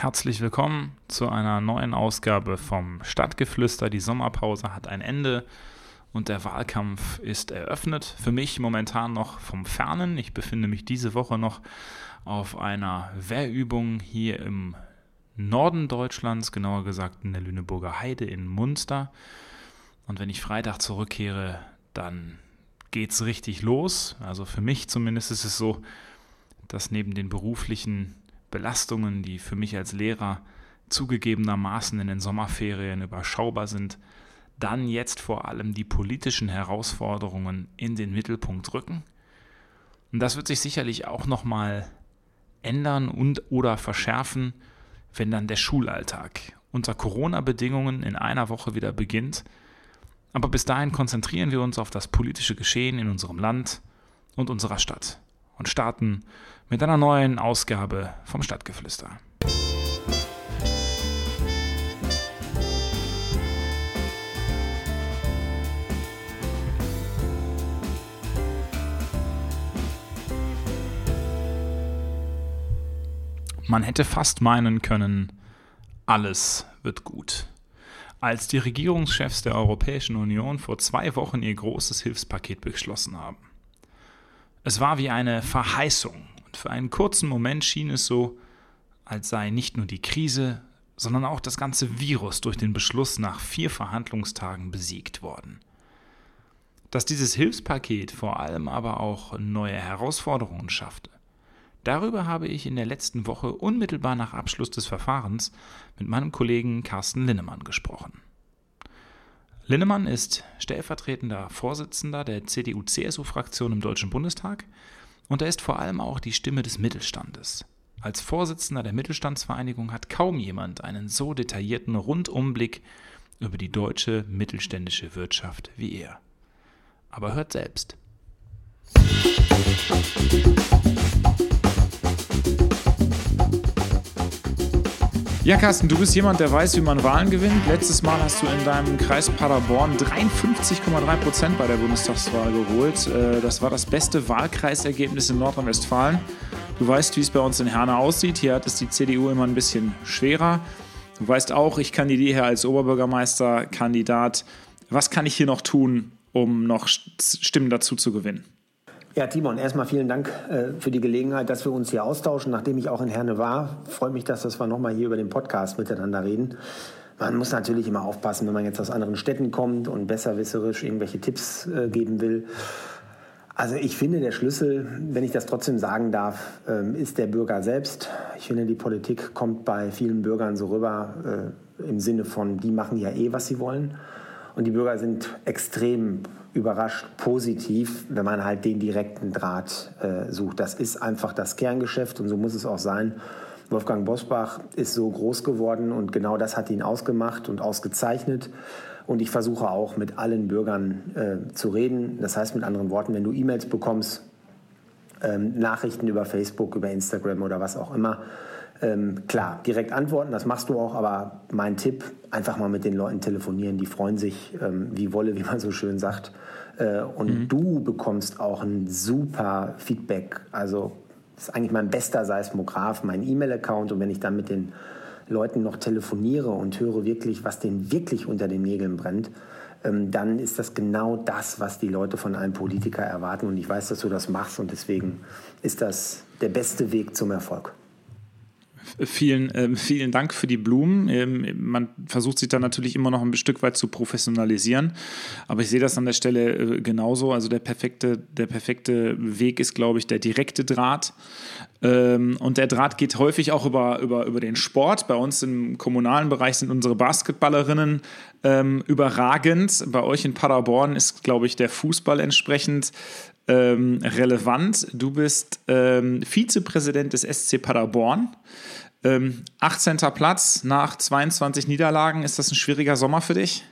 Herzlich willkommen zu einer neuen Ausgabe vom Stadtgeflüster. Die Sommerpause hat ein Ende und der Wahlkampf ist eröffnet. Für mich momentan noch vom Fernen. Ich befinde mich diese Woche noch auf einer Wehrübung hier im Norden Deutschlands, genauer gesagt in der Lüneburger Heide in Munster. Und wenn ich Freitag zurückkehre, dann geht's richtig los. Also für mich zumindest ist es so, dass neben den beruflichen Belastungen, die für mich als Lehrer zugegebenermaßen in den Sommerferien überschaubar sind, dann jetzt vor allem die politischen Herausforderungen in den Mittelpunkt rücken. Und das wird sich sicherlich auch nochmal ändern und oder verschärfen, wenn dann der Schulalltag unter Corona-Bedingungen in einer Woche wieder beginnt. Aber bis dahin konzentrieren wir uns auf das politische Geschehen in unserem Land und unserer Stadt und starten mit einer neuen Ausgabe vom Stadtgeflüster. Man hätte fast meinen können, alles wird gut. Als die Regierungschefs der Europäischen Union vor zwei Wochen ihr großes Hilfspaket beschlossen haben. Es war wie eine Verheißung und für einen kurzen Moment schien es so, als sei nicht nur die Krise, sondern auch das ganze Virus durch den Beschluss nach vier Verhandlungstagen besiegt worden. Dass dieses Hilfspaket vor allem aber auch neue Herausforderungen schaffte. Darüber habe ich in der letzten Woche unmittelbar nach Abschluss des Verfahrens mit meinem Kollegen Carsten Linnemann gesprochen. Linnemann ist stellvertretender Vorsitzender der CDU-CSU-Fraktion im Deutschen Bundestag und er ist vor allem auch die Stimme des Mittelstandes. Als Vorsitzender der Mittelstandsvereinigung hat kaum jemand einen so detaillierten Rundumblick über die deutsche mittelständische Wirtschaft wie er. Aber hört selbst. Ja, Carsten, du bist jemand, der weiß, wie man Wahlen gewinnt. Letztes Mal hast du in deinem Kreis Paderborn 53,3 Prozent bei der Bundestagswahl geholt. Äh, das war das beste Wahlkreisergebnis in Nordrhein-Westfalen. Du weißt, wie es bei uns in Herne aussieht. Hier hat es die CDU immer ein bisschen schwerer. Du weißt auch, ich kandidiere hier als Oberbürgermeisterkandidat. Was kann ich hier noch tun, um noch Stimmen dazu zu gewinnen? Ja, Timon, erstmal vielen Dank äh, für die Gelegenheit, dass wir uns hier austauschen. Nachdem ich auch in Herne war, freut mich, dass wir nochmal hier über den Podcast miteinander reden. Man muss natürlich immer aufpassen, wenn man jetzt aus anderen Städten kommt und besserwisserisch irgendwelche Tipps äh, geben will. Also ich finde, der Schlüssel, wenn ich das trotzdem sagen darf, äh, ist der Bürger selbst. Ich finde, die Politik kommt bei vielen Bürgern so rüber äh, im Sinne von, die machen ja eh, was sie wollen. Und die Bürger sind extrem überrascht positiv, wenn man halt den direkten Draht äh, sucht. Das ist einfach das Kerngeschäft und so muss es auch sein. Wolfgang Bosbach ist so groß geworden und genau das hat ihn ausgemacht und ausgezeichnet. Und ich versuche auch mit allen Bürgern äh, zu reden. Das heißt mit anderen Worten, wenn du E-Mails bekommst, ähm, Nachrichten über Facebook, über Instagram oder was auch immer, ähm, klar, direkt antworten, das machst du auch, aber mein Tipp, einfach mal mit den Leuten telefonieren, die freuen sich ähm, wie Wolle, wie man so schön sagt. Äh, und mhm. du bekommst auch ein super Feedback. Also das ist eigentlich mein bester Seismograph, mein E-Mail-Account. Und wenn ich dann mit den Leuten noch telefoniere und höre wirklich, was denen wirklich unter den Nägeln brennt, ähm, dann ist das genau das, was die Leute von einem Politiker erwarten. Und ich weiß, dass du das machst und deswegen ist das der beste Weg zum Erfolg. Vielen, äh, vielen Dank für die Blumen. Ähm, man versucht sich da natürlich immer noch ein Stück weit zu professionalisieren. Aber ich sehe das an der Stelle äh, genauso. Also der perfekte, der perfekte Weg ist, glaube ich, der direkte Draht. Ähm, und der Draht geht häufig auch über, über, über den Sport. Bei uns im kommunalen Bereich sind unsere Basketballerinnen ähm, überragend. Bei euch in Paderborn ist, glaube ich, der Fußball entsprechend ähm, relevant. Du bist ähm, Vizepräsident des SC Paderborn. Ähm, 18. Platz nach 22 Niederlagen. Ist das ein schwieriger Sommer für dich?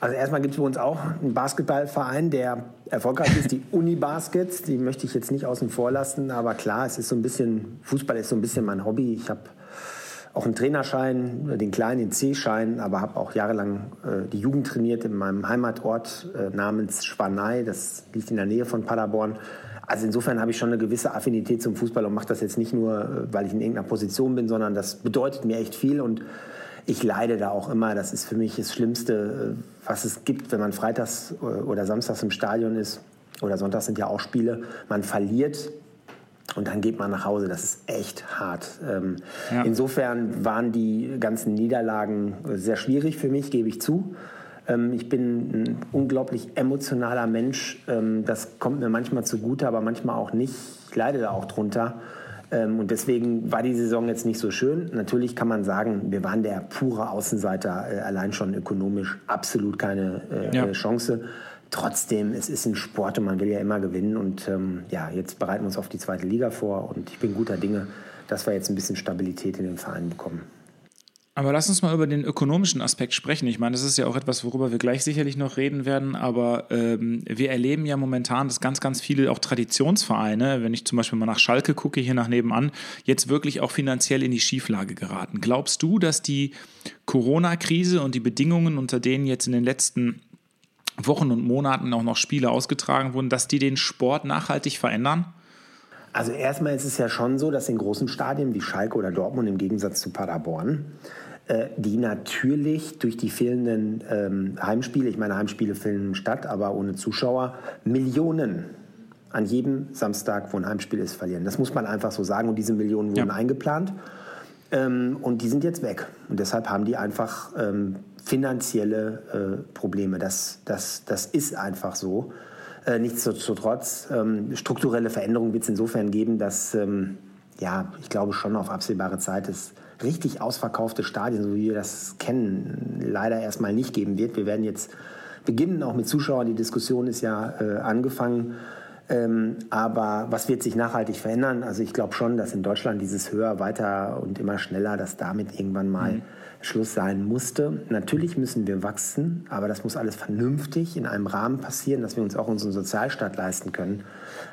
Also erstmal gibt es bei uns auch einen Basketballverein, der erfolgreich ist, die Uni Baskets. Die möchte ich jetzt nicht außen vor lassen, aber klar, es ist so ein bisschen, Fußball ist so ein bisschen mein Hobby. Ich habe auch einen Trainerschein, den kleinen C-Schein, aber habe auch jahrelang äh, die Jugend trainiert in meinem Heimatort äh, namens Schwanei. Das liegt in der Nähe von Paderborn. Also insofern habe ich schon eine gewisse Affinität zum Fußball und mache das jetzt nicht nur, äh, weil ich in irgendeiner Position bin, sondern das bedeutet mir echt viel und ich leide da auch immer. Das ist für mich das Schlimmste, äh, was es gibt, wenn man freitags äh, oder samstags im Stadion ist. Oder sonntags sind ja auch Spiele. Man verliert und dann geht man nach Hause. Das ist echt hart. Ähm, ja. Insofern waren die ganzen Niederlagen sehr schwierig für mich, gebe ich zu. Ähm, ich bin ein unglaublich emotionaler Mensch. Ähm, das kommt mir manchmal zugute, aber manchmal auch nicht. Ich leide da auch drunter. Ähm, und deswegen war die Saison jetzt nicht so schön. Natürlich kann man sagen, wir waren der pure Außenseiter, äh, allein schon ökonomisch absolut keine äh, ja. Chance. Trotzdem, es ist ein Sport und man will ja immer gewinnen. Und ja, jetzt bereiten wir uns auf die zweite Liga vor und ich bin guter Dinge, dass wir jetzt ein bisschen Stabilität in den Verein bekommen. Aber lass uns mal über den ökonomischen Aspekt sprechen. Ich meine, das ist ja auch etwas, worüber wir gleich sicherlich noch reden werden, aber ähm, wir erleben ja momentan, dass ganz, ganz viele auch Traditionsvereine, wenn ich zum Beispiel mal nach Schalke gucke, hier nach nebenan, jetzt wirklich auch finanziell in die Schieflage geraten. Glaubst du, dass die Corona-Krise und die Bedingungen, unter denen jetzt in den letzten Wochen und Monaten auch noch Spiele ausgetragen wurden, dass die den Sport nachhaltig verändern? Also erstmal ist es ja schon so, dass in großen Stadien wie Schalke oder Dortmund im Gegensatz zu Paderborn, die natürlich durch die fehlenden ähm, Heimspiele, ich meine Heimspiele finden statt, aber ohne Zuschauer, Millionen an jedem Samstag, wo ein Heimspiel ist, verlieren. Das muss man einfach so sagen und diese Millionen wurden ja. eingeplant ähm, und die sind jetzt weg. Und deshalb haben die einfach ähm, finanzielle äh, Probleme. Das, das, das ist einfach so. Äh, nichtsdestotrotz, ähm, strukturelle Veränderungen wird es insofern geben, dass, ähm, ja, ich glaube schon auf absehbare Zeit es richtig ausverkaufte Stadien, so wie wir das kennen, leider erstmal nicht geben wird. Wir werden jetzt beginnen, auch mit Zuschauern. Die Diskussion ist ja äh, angefangen. Ähm, aber was wird sich nachhaltig verändern? Also ich glaube schon, dass in Deutschland dieses höher, weiter und immer schneller, dass damit irgendwann mal mhm. Schluss sein musste. Natürlich müssen wir wachsen, aber das muss alles vernünftig in einem Rahmen passieren, dass wir uns auch unseren Sozialstaat leisten können.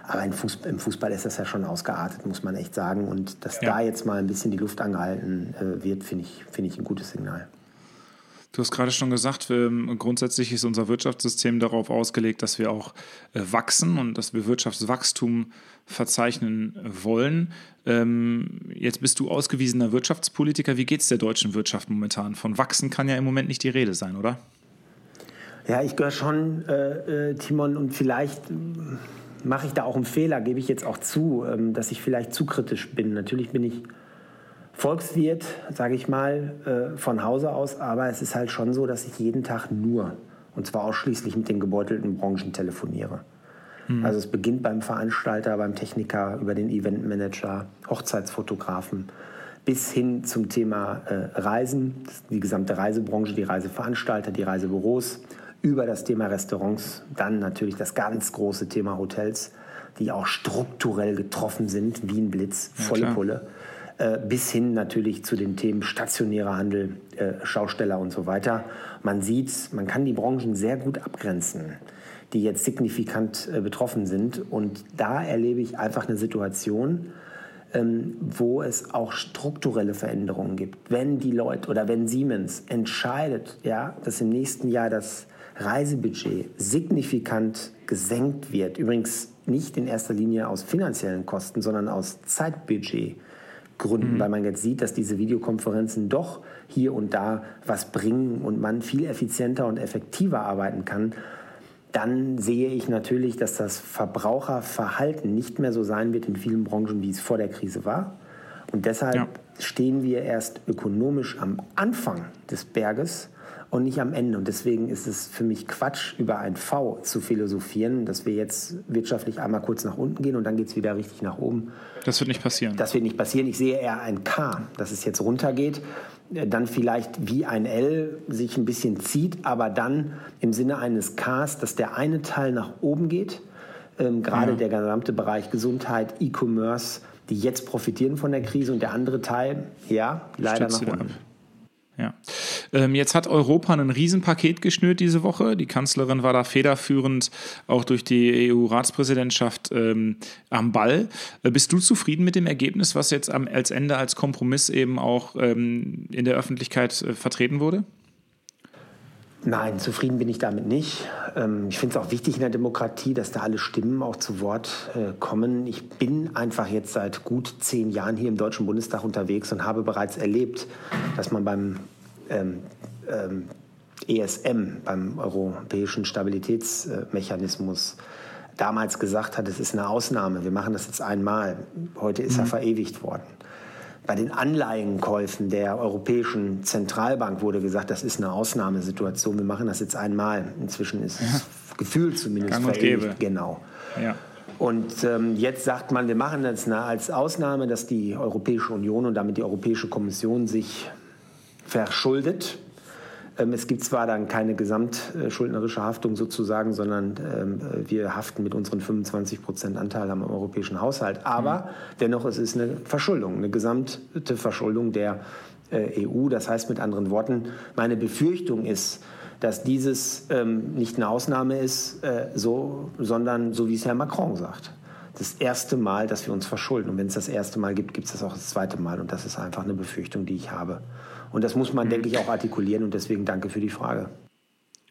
Aber im Fußball, im Fußball ist das ja schon ausgeartet, muss man echt sagen. Und dass ja. da jetzt mal ein bisschen die Luft angehalten äh, wird, finde ich, find ich ein gutes Signal. Du hast gerade schon gesagt, grundsätzlich ist unser Wirtschaftssystem darauf ausgelegt, dass wir auch äh, wachsen und dass wir Wirtschaftswachstum verzeichnen wollen. Ähm, jetzt bist du ausgewiesener Wirtschaftspolitiker. Wie geht es der deutschen Wirtschaft momentan? Von wachsen kann ja im Moment nicht die Rede sein, oder? Ja, ich gehöre schon, äh, äh Timon, und vielleicht mache ich da auch einen Fehler, gebe ich jetzt auch zu, ähm, dass ich vielleicht zu kritisch bin. Natürlich bin ich Volkswirt, sage ich mal, äh, von Hause aus, aber es ist halt schon so, dass ich jeden Tag nur, und zwar ausschließlich mit den gebeutelten Branchen telefoniere. Mhm. Also es beginnt beim Veranstalter, beim Techniker, über den Eventmanager, Hochzeitsfotografen, bis hin zum Thema äh, Reisen, die gesamte Reisebranche, die Reiseveranstalter, die Reisebüros, über das Thema Restaurants, dann natürlich das ganz große Thema Hotels, die auch strukturell getroffen sind, wie ein Blitz, volle ja, Pulle. Äh, bis hin natürlich zu den Themen stationärer Handel, äh, Schausteller und so weiter. Man sieht, man kann die Branchen sehr gut abgrenzen, die jetzt signifikant äh, betroffen sind. Und da erlebe ich einfach eine Situation, ähm, wo es auch strukturelle Veränderungen gibt. Wenn die Leute oder wenn Siemens entscheidet, ja, dass im nächsten Jahr das Reisebudget signifikant gesenkt wird, übrigens nicht in erster Linie aus finanziellen Kosten, sondern aus Zeitbudget, Gründen, mhm. weil man jetzt sieht, dass diese Videokonferenzen doch hier und da was bringen und man viel effizienter und effektiver arbeiten kann, dann sehe ich natürlich, dass das Verbraucherverhalten nicht mehr so sein wird in vielen Branchen, wie es vor der Krise war. Und deshalb ja. stehen wir erst ökonomisch am Anfang des Berges und nicht am Ende. Und deswegen ist es für mich Quatsch, über ein V zu philosophieren, dass wir jetzt wirtschaftlich einmal kurz nach unten gehen und dann geht es wieder richtig nach oben. Das wird nicht passieren. Das wird nicht passieren. Ich sehe eher ein K, dass es jetzt runtergeht, dann vielleicht wie ein L sich ein bisschen zieht, aber dann im Sinne eines Ks, dass der eine Teil nach oben geht, ähm, gerade ja. der gesamte Bereich Gesundheit, E-Commerce, die jetzt profitieren von der Krise und der andere Teil, ja, leider Stützt nach unten. Ab. Ja. Ähm, jetzt hat Europa ein Riesenpaket geschnürt diese Woche. Die Kanzlerin war da federführend, auch durch die EU-Ratspräsidentschaft ähm, am Ball. Äh, bist du zufrieden mit dem Ergebnis, was jetzt am, als Ende als Kompromiss eben auch ähm, in der Öffentlichkeit äh, vertreten wurde? Nein, zufrieden bin ich damit nicht. Ähm, ich finde es auch wichtig in der Demokratie, dass da alle Stimmen auch zu Wort äh, kommen. Ich bin einfach jetzt seit gut zehn Jahren hier im Deutschen Bundestag unterwegs und habe bereits erlebt, dass man beim ähm, ähm, ESM, beim Europäischen Stabilitätsmechanismus, damals gesagt hat, es ist eine Ausnahme, wir machen das jetzt einmal. Heute ist mhm. er verewigt worden. Bei den Anleihenkäufen der Europäischen Zentralbank wurde gesagt, das ist eine Ausnahmesituation. Wir machen das jetzt einmal. Inzwischen ist es ja. gefühlt zumindest Gang und Gäbe. Genau. Ja. Und ähm, jetzt sagt man, wir machen das als Ausnahme, dass die Europäische Union und damit die Europäische Kommission sich verschuldet es gibt zwar dann keine gesamtschuldnerische Haftung sozusagen, sondern ähm, wir haften mit unseren 25 Prozent Anteil am europäischen Haushalt. Aber mhm. dennoch es ist eine Verschuldung, eine gesamte Verschuldung der äh, EU. Das heißt mit anderen Worten, meine Befürchtung ist, dass dieses ähm, nicht eine Ausnahme ist, äh, so, sondern so wie es Herr Macron sagt das erste Mal, dass wir uns verschulden. Und wenn es das erste Mal gibt, gibt es das auch das zweite Mal. Und das ist einfach eine Befürchtung, die ich habe. Und das muss man, mhm. denke ich, auch artikulieren. Und deswegen danke für die Frage.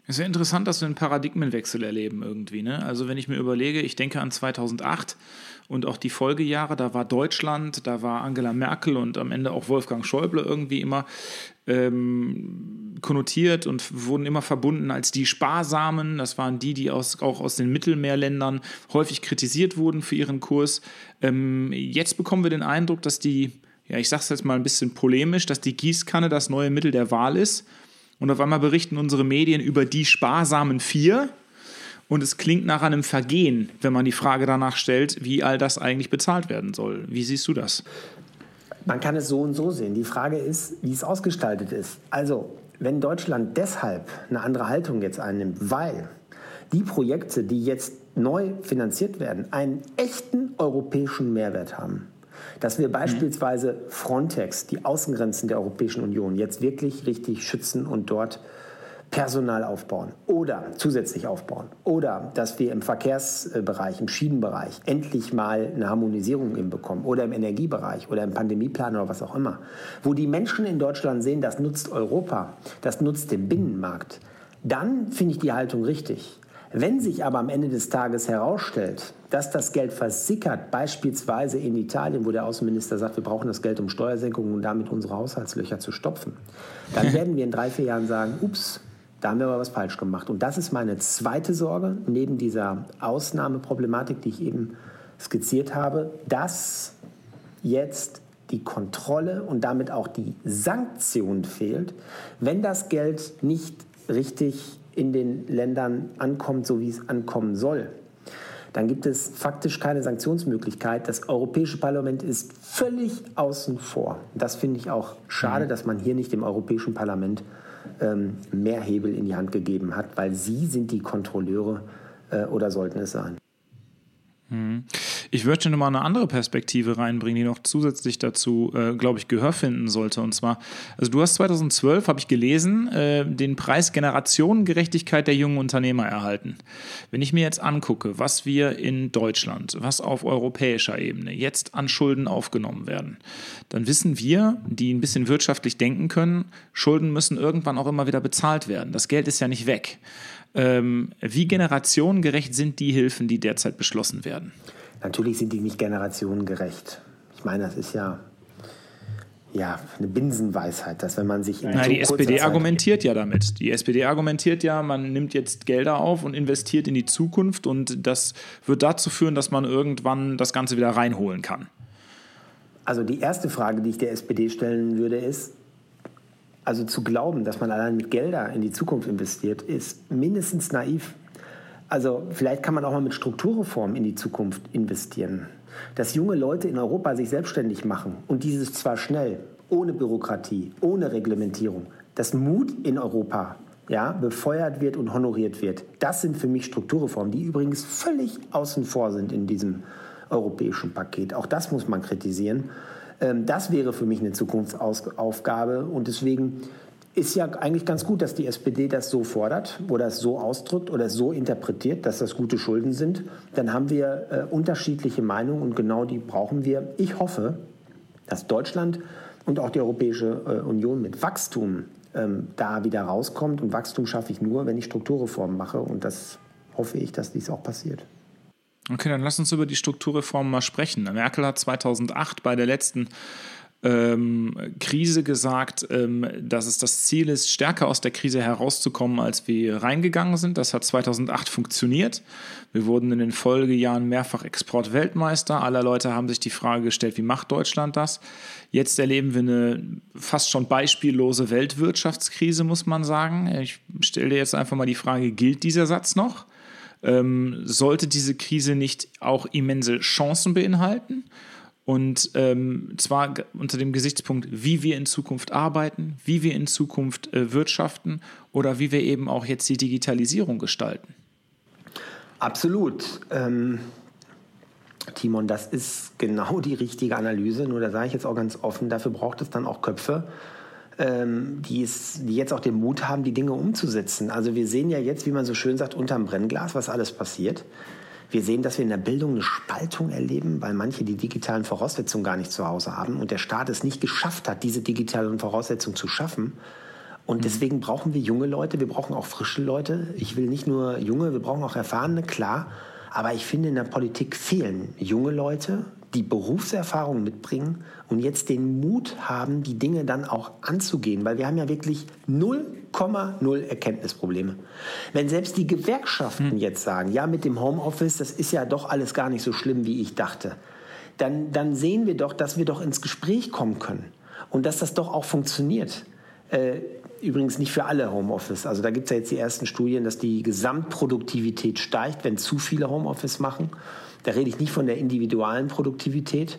Es ist ja interessant, dass wir einen Paradigmenwechsel erleben irgendwie. Ne? Also wenn ich mir überlege, ich denke an 2008 und auch die Folgejahre, da war Deutschland, da war Angela Merkel und am Ende auch Wolfgang Schäuble irgendwie immer ähm, konnotiert und wurden immer verbunden als die Sparsamen. Das waren die, die aus, auch aus den Mittelmeerländern häufig kritisiert wurden für ihren Kurs. Ähm, jetzt bekommen wir den Eindruck, dass die ja, ich sage es jetzt mal ein bisschen polemisch, dass die Gießkanne das neue Mittel der Wahl ist. Und auf einmal berichten unsere Medien über die sparsamen vier. Und es klingt nach einem Vergehen, wenn man die Frage danach stellt, wie all das eigentlich bezahlt werden soll. Wie siehst du das? Man kann es so und so sehen. Die Frage ist, wie es ausgestaltet ist. Also, wenn Deutschland deshalb eine andere Haltung jetzt einnimmt, weil die Projekte, die jetzt neu finanziert werden, einen echten europäischen Mehrwert haben, dass wir beispielsweise Frontex, die Außengrenzen der Europäischen Union, jetzt wirklich richtig schützen und dort Personal aufbauen oder zusätzlich aufbauen. Oder dass wir im Verkehrsbereich, im Schienenbereich endlich mal eine Harmonisierung hinbekommen. Oder im Energiebereich oder im Pandemieplan oder was auch immer. Wo die Menschen in Deutschland sehen, das nutzt Europa, das nutzt den Binnenmarkt. Dann finde ich die Haltung richtig. Wenn sich aber am Ende des Tages herausstellt, dass das Geld versickert, beispielsweise in Italien, wo der Außenminister sagt, wir brauchen das Geld, um Steuersenkungen und damit unsere Haushaltslöcher zu stopfen, dann werden wir in drei, vier Jahren sagen, ups, da haben wir aber was falsch gemacht. Und das ist meine zweite Sorge, neben dieser Ausnahmeproblematik, die ich eben skizziert habe, dass jetzt die Kontrolle und damit auch die Sanktion fehlt, wenn das Geld nicht richtig in den Ländern ankommt, so wie es ankommen soll, dann gibt es faktisch keine Sanktionsmöglichkeit. Das Europäische Parlament ist völlig außen vor. Das finde ich auch schade, mhm. dass man hier nicht dem Europäischen Parlament ähm, mehr Hebel in die Hand gegeben hat, weil sie sind die Kontrolleure äh, oder sollten es sein. Mhm. Ich würde noch mal eine andere Perspektive reinbringen, die noch zusätzlich dazu, äh, glaube ich, Gehör finden sollte. Und zwar, also du hast 2012, habe ich gelesen, äh, den Preis Generationengerechtigkeit der jungen Unternehmer erhalten. Wenn ich mir jetzt angucke, was wir in Deutschland, was auf europäischer Ebene jetzt an Schulden aufgenommen werden, dann wissen wir, die ein bisschen wirtschaftlich denken können, Schulden müssen irgendwann auch immer wieder bezahlt werden. Das Geld ist ja nicht weg. Ähm, wie generationengerecht sind die Hilfen, die derzeit beschlossen werden? Natürlich sind die nicht generationengerecht. Ich meine, das ist ja, ja eine Binsenweisheit, dass wenn man sich in Na, so die SPD argumentiert ja damit. Die SPD argumentiert ja, man nimmt jetzt Gelder auf und investiert in die Zukunft und das wird dazu führen, dass man irgendwann das Ganze wieder reinholen kann. Also die erste Frage, die ich der SPD stellen würde, ist, also zu glauben, dass man allein mit Gelder in die Zukunft investiert, ist mindestens naiv. Also vielleicht kann man auch mal mit Strukturreformen in die Zukunft investieren. Dass junge Leute in Europa sich selbstständig machen und dieses zwar schnell, ohne Bürokratie, ohne Reglementierung, dass Mut in Europa ja, befeuert wird und honoriert wird. Das sind für mich Strukturreformen, die übrigens völlig außen vor sind in diesem europäischen Paket. Auch das muss man kritisieren. Ähm, das wäre für mich eine Zukunftsaufgabe und deswegen ist ja eigentlich ganz gut, dass die SPD das so fordert oder es so ausdrückt oder es so interpretiert, dass das gute Schulden sind. Dann haben wir äh, unterschiedliche Meinungen und genau die brauchen wir. Ich hoffe, dass Deutschland und auch die Europäische äh, Union mit Wachstum ähm, da wieder rauskommt. Und Wachstum schaffe ich nur, wenn ich Strukturreformen mache. Und das hoffe ich, dass dies auch passiert. Okay, dann lass uns über die Strukturreformen mal sprechen. Merkel hat 2008 bei der letzten ähm, Krise gesagt, ähm, dass es das Ziel ist, stärker aus der Krise herauszukommen, als wir reingegangen sind. Das hat 2008 funktioniert. Wir wurden in den Folgejahren mehrfach Exportweltmeister. Alle Leute haben sich die Frage gestellt, wie macht Deutschland das? Jetzt erleben wir eine fast schon beispiellose Weltwirtschaftskrise, muss man sagen. Ich stelle dir jetzt einfach mal die Frage, gilt dieser Satz noch? Ähm, sollte diese Krise nicht auch immense Chancen beinhalten? Und ähm, zwar unter dem Gesichtspunkt, wie wir in Zukunft arbeiten, wie wir in Zukunft äh, wirtschaften oder wie wir eben auch jetzt die Digitalisierung gestalten. Absolut. Ähm, Timon, das ist genau die richtige Analyse. Nur da sage ich jetzt auch ganz offen, dafür braucht es dann auch Köpfe, ähm, die, es, die jetzt auch den Mut haben, die Dinge umzusetzen. Also wir sehen ja jetzt, wie man so schön sagt, unterm Brennglas, was alles passiert. Wir sehen, dass wir in der Bildung eine Spaltung erleben, weil manche die digitalen Voraussetzungen gar nicht zu Hause haben und der Staat es nicht geschafft hat, diese digitalen Voraussetzungen zu schaffen. Und mhm. deswegen brauchen wir junge Leute, wir brauchen auch frische Leute. Ich will nicht nur junge, wir brauchen auch erfahrene, klar. Aber ich finde, in der Politik fehlen junge Leute, die Berufserfahrung mitbringen und jetzt den Mut haben, die Dinge dann auch anzugehen, weil wir haben ja wirklich 0,0 Erkenntnisprobleme. Wenn selbst die Gewerkschaften hm. jetzt sagen, ja, mit dem Homeoffice, das ist ja doch alles gar nicht so schlimm, wie ich dachte, dann, dann sehen wir doch, dass wir doch ins Gespräch kommen können und dass das doch auch funktioniert. Äh, übrigens nicht für alle Homeoffice. Also da gibt es ja jetzt die ersten Studien, dass die Gesamtproduktivität steigt, wenn zu viele Homeoffice machen. Da rede ich nicht von der individualen Produktivität,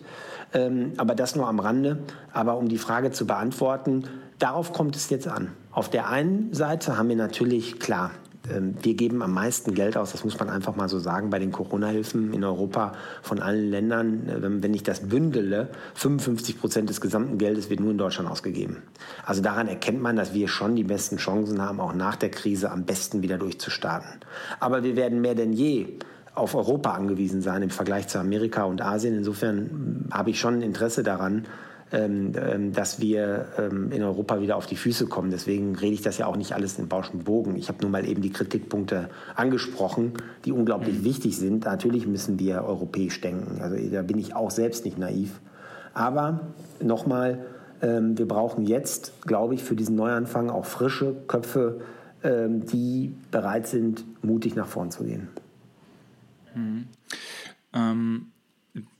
ähm, aber das nur am Rande. Aber um die Frage zu beantworten, darauf kommt es jetzt an. Auf der einen Seite haben wir natürlich, klar, ähm, wir geben am meisten Geld aus, das muss man einfach mal so sagen, bei den Corona-Hilfen in Europa von allen Ländern. Äh, wenn ich das bündele, 55 Prozent des gesamten Geldes wird nur in Deutschland ausgegeben. Also daran erkennt man, dass wir schon die besten Chancen haben, auch nach der Krise am besten wieder durchzustarten. Aber wir werden mehr denn je auf Europa angewiesen sein im Vergleich zu Amerika und Asien. Insofern habe ich schon ein Interesse daran, ähm, ähm, dass wir ähm, in Europa wieder auf die Füße kommen. Deswegen rede ich das ja auch nicht alles in Bauschen Bogen. Ich habe nur mal eben die Kritikpunkte angesprochen, die unglaublich mhm. wichtig sind. Natürlich müssen wir europäisch denken. Also da bin ich auch selbst nicht naiv. Aber nochmal, wir brauchen jetzt, glaube ich, für diesen Neuanfang auch frische Köpfe, die bereit sind, mutig nach vorn zu gehen. Mhm. Ähm,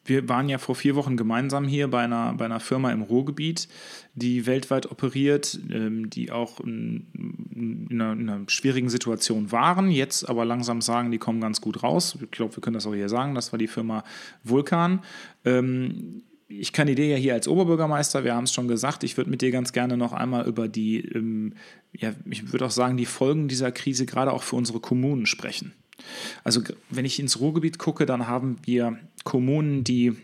wir waren ja vor vier Wochen gemeinsam hier bei einer, bei einer Firma im Ruhrgebiet, die weltweit operiert, ähm, die auch in, in, einer, in, einer, schwierigen Situation waren, jetzt aber langsam sagen, die kommen ganz gut raus. Ich glaube, wir können das auch hier sagen. Das war die Firma Vulkan. Ähm, ich kandidiere ja hier als Oberbürgermeister, wir haben es schon gesagt. Ich würde mit dir ganz gerne noch einmal über die, ähm, ja, ich würde auch sagen, die Folgen dieser Krise gerade auch für unsere Kommunen sprechen. Also wenn ich ins Ruhrgebiet gucke, dann haben wir Kommunen, die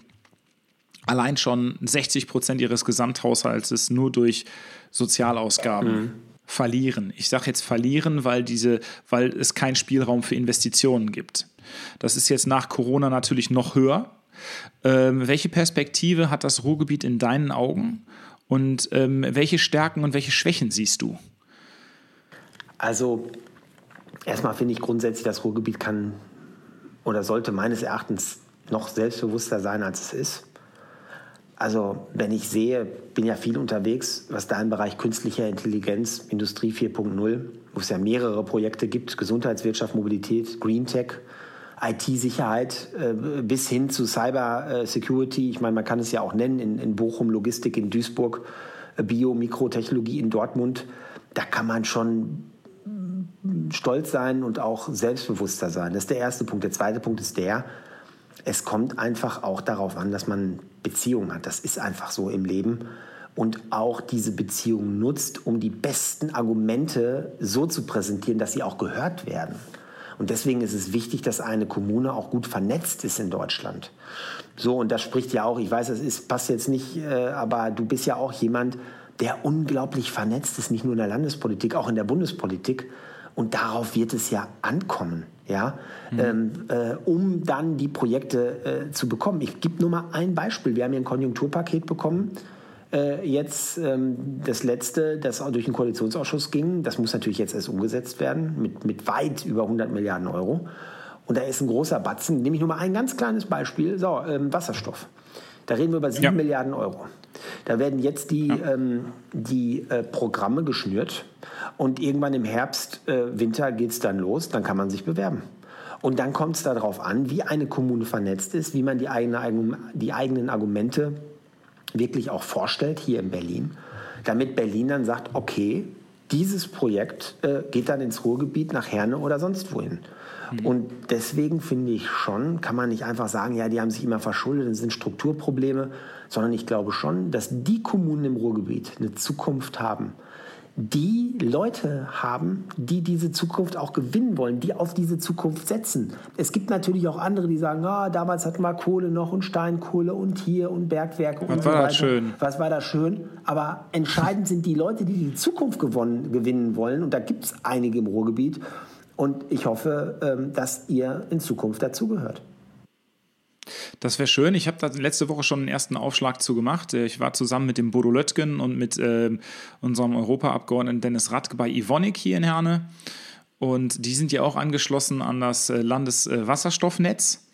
allein schon 60 Prozent ihres Gesamthaushaltes nur durch Sozialausgaben mhm. verlieren. Ich sage jetzt verlieren, weil, diese, weil es keinen Spielraum für Investitionen gibt. Das ist jetzt nach Corona natürlich noch höher. Ähm, welche Perspektive hat das Ruhrgebiet in deinen Augen und ähm, welche Stärken und welche Schwächen siehst du? Also Erstmal finde ich grundsätzlich, das Ruhrgebiet kann oder sollte meines Erachtens noch selbstbewusster sein, als es ist. Also wenn ich sehe, bin ja viel unterwegs, was da im Bereich künstlicher Intelligenz, Industrie 4.0, wo es ja mehrere Projekte gibt, Gesundheitswirtschaft, Mobilität, Green Tech, IT-Sicherheit äh, bis hin zu Cyber äh, Security. Ich meine, man kann es ja auch nennen, in, in Bochum Logistik, in Duisburg äh, Bio, Mikrotechnologie in Dortmund. Da kann man schon stolz sein und auch selbstbewusster sein. Das ist der erste Punkt. Der zweite Punkt ist der, es kommt einfach auch darauf an, dass man Beziehungen hat. Das ist einfach so im Leben. Und auch diese Beziehung nutzt, um die besten Argumente so zu präsentieren, dass sie auch gehört werden. Und deswegen ist es wichtig, dass eine Kommune auch gut vernetzt ist in Deutschland. So, und das spricht ja auch, ich weiß, das ist, passt jetzt nicht, äh, aber du bist ja auch jemand, der unglaublich vernetzt ist, nicht nur in der Landespolitik, auch in der Bundespolitik. Und darauf wird es ja ankommen, ja, mhm. ähm, äh, um dann die Projekte äh, zu bekommen. Ich gebe nur mal ein Beispiel. Wir haben hier ein Konjunkturpaket bekommen äh, jetzt ähm, das letzte, das durch den Koalitionsausschuss ging. Das muss natürlich jetzt erst umgesetzt werden mit, mit weit über 100 Milliarden Euro. Und da ist ein großer Batzen. Nehme ich nur mal ein ganz kleines Beispiel. So, ähm, Wasserstoff. Da reden wir über 7 ja. Milliarden Euro. Da werden jetzt die, ja. ähm, die äh, Programme geschnürt und irgendwann im Herbst, äh, Winter geht es dann los, dann kann man sich bewerben. Und dann kommt es darauf an, wie eine Kommune vernetzt ist, wie man die, eigene, die eigenen Argumente wirklich auch vorstellt hier in Berlin, damit Berlin dann sagt, okay, dieses Projekt äh, geht dann ins Ruhrgebiet nach Herne oder sonst wohin. Mhm. Und deswegen finde ich schon, kann man nicht einfach sagen, ja, die haben sich immer verschuldet, das sind Strukturprobleme, sondern ich glaube schon, dass die Kommunen im Ruhrgebiet eine Zukunft haben, die Leute haben, die diese Zukunft auch gewinnen wollen, die auf diese Zukunft setzen. Es gibt natürlich auch andere, die sagen, ah, damals hatten wir Kohle noch und Steinkohle und hier und Bergwerke Was und so war weiter. Das schön. Was war da schön? Aber entscheidend sind die Leute, die die Zukunft gewonnen, gewinnen wollen. Und da gibt es einige im Ruhrgebiet. Und ich hoffe, ähm, dass ihr in Zukunft dazugehört. Das wäre schön. Ich habe da letzte Woche schon einen ersten Aufschlag zu gemacht. Äh, ich war zusammen mit dem Bodo Löttgen und mit äh, unserem Europaabgeordneten Dennis Radke bei Ivonik hier in Herne. Und die sind ja auch angeschlossen an das äh, Landeswasserstoffnetz.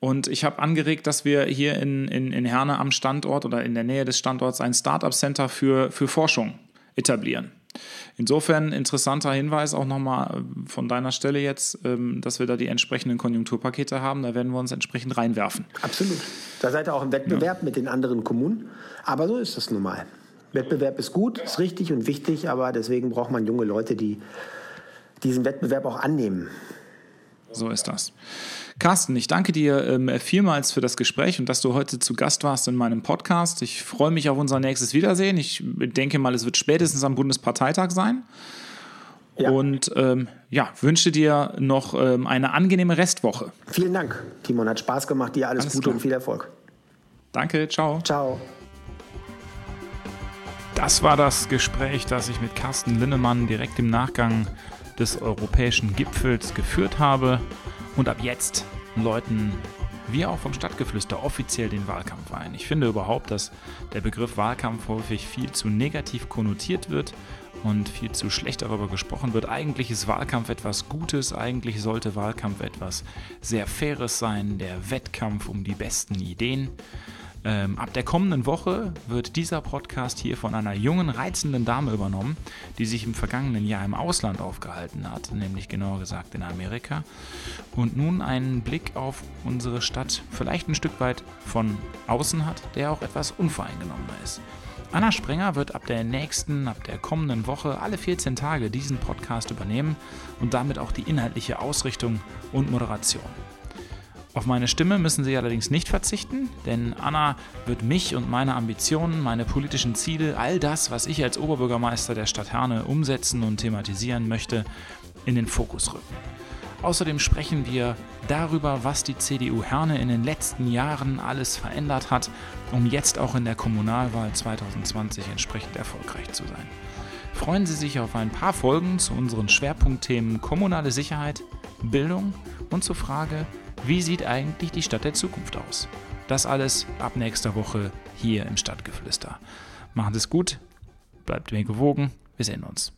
Und ich habe angeregt, dass wir hier in, in, in Herne am Standort oder in der Nähe des Standorts ein Startup-Center für, für Forschung etablieren. Insofern interessanter Hinweis auch nochmal äh, von deiner Stelle jetzt, ähm, dass wir da die entsprechenden Konjunkturpakete haben. Da werden wir uns entsprechend reinwerfen. Absolut. Da seid ihr auch im Wettbewerb ja. mit den anderen Kommunen. Aber so ist es nun mal. Wettbewerb ist gut, ist richtig und wichtig, aber deswegen braucht man junge Leute, die diesen Wettbewerb auch annehmen. So ist das. Carsten, ich danke dir ähm, vielmals für das Gespräch und dass du heute zu Gast warst in meinem Podcast. Ich freue mich auf unser nächstes Wiedersehen. Ich denke mal, es wird spätestens am Bundesparteitag sein. Ja. Und ähm, ja, wünsche dir noch ähm, eine angenehme Restwoche. Vielen Dank, Timon. Hat Spaß gemacht. Dir alles, alles Gute klar. und viel Erfolg. Danke, ciao. Ciao. Das war das Gespräch, das ich mit Carsten Linnemann direkt im Nachgang des europäischen Gipfels geführt habe und ab jetzt läuten wir auch vom Stadtgeflüster offiziell den Wahlkampf ein. Ich finde überhaupt, dass der Begriff Wahlkampf häufig viel zu negativ konnotiert wird und viel zu schlecht darüber gesprochen wird. Eigentlich ist Wahlkampf etwas Gutes, eigentlich sollte Wahlkampf etwas sehr Faires sein, der Wettkampf um die besten Ideen. Ähm, ab der kommenden Woche wird dieser Podcast hier von einer jungen, reizenden Dame übernommen, die sich im vergangenen Jahr im Ausland aufgehalten hat, nämlich genauer gesagt in Amerika, und nun einen Blick auf unsere Stadt vielleicht ein Stück weit von außen hat, der auch etwas unvoreingenommener ist. Anna Sprenger wird ab der nächsten, ab der kommenden Woche alle 14 Tage diesen Podcast übernehmen und damit auch die inhaltliche Ausrichtung und Moderation. Auf meine Stimme müssen Sie allerdings nicht verzichten, denn Anna wird mich und meine Ambitionen, meine politischen Ziele, all das, was ich als Oberbürgermeister der Stadt Herne umsetzen und thematisieren möchte, in den Fokus rücken. Außerdem sprechen wir darüber, was die CDU Herne in den letzten Jahren alles verändert hat, um jetzt auch in der Kommunalwahl 2020 entsprechend erfolgreich zu sein. Freuen Sie sich auf ein paar Folgen zu unseren Schwerpunktthemen kommunale Sicherheit, Bildung und zur Frage, wie sieht eigentlich die Stadt der Zukunft aus? Das alles ab nächster Woche hier im Stadtgeflüster. Machen Sie es gut, bleibt mir gewogen, wir sehen uns.